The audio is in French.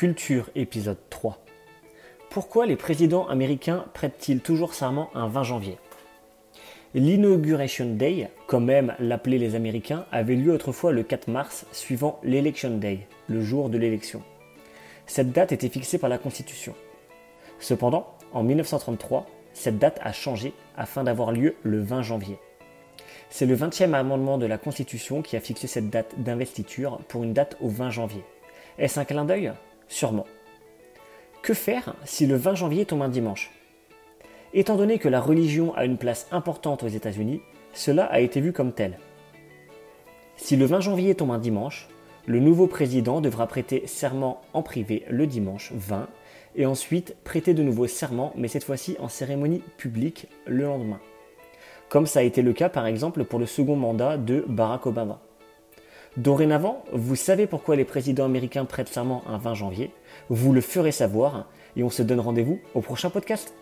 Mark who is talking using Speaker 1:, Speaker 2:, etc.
Speaker 1: Culture épisode 3. Pourquoi les présidents américains prêtent-ils toujours serment un 20 janvier? L'Inauguration Day, comme même l'appelaient les Américains, avait lieu autrefois le 4 mars suivant l'Election Day, le jour de l'élection. Cette date était fixée par la Constitution. Cependant, en 1933, cette date a changé afin d'avoir lieu le 20 janvier. C'est le 20e amendement de la Constitution qui a fixé cette date d'investiture pour une date au 20 janvier. Est-ce un clin d'œil? Sûrement. Que faire si le 20 janvier tombe un dimanche? Étant donné que la religion a une place importante aux États-Unis, cela a été vu comme tel. Si le 20 janvier tombe un dimanche, le nouveau président devra prêter serment en privé le dimanche 20 et ensuite prêter de nouveau serment, mais cette fois-ci en cérémonie publique le lendemain. Comme ça a été le cas par exemple pour le second mandat de Barack Obama. Dorénavant, vous savez pourquoi les présidents américains prêtent serment un 20 janvier, vous le ferez savoir et on se donne rendez-vous au prochain podcast.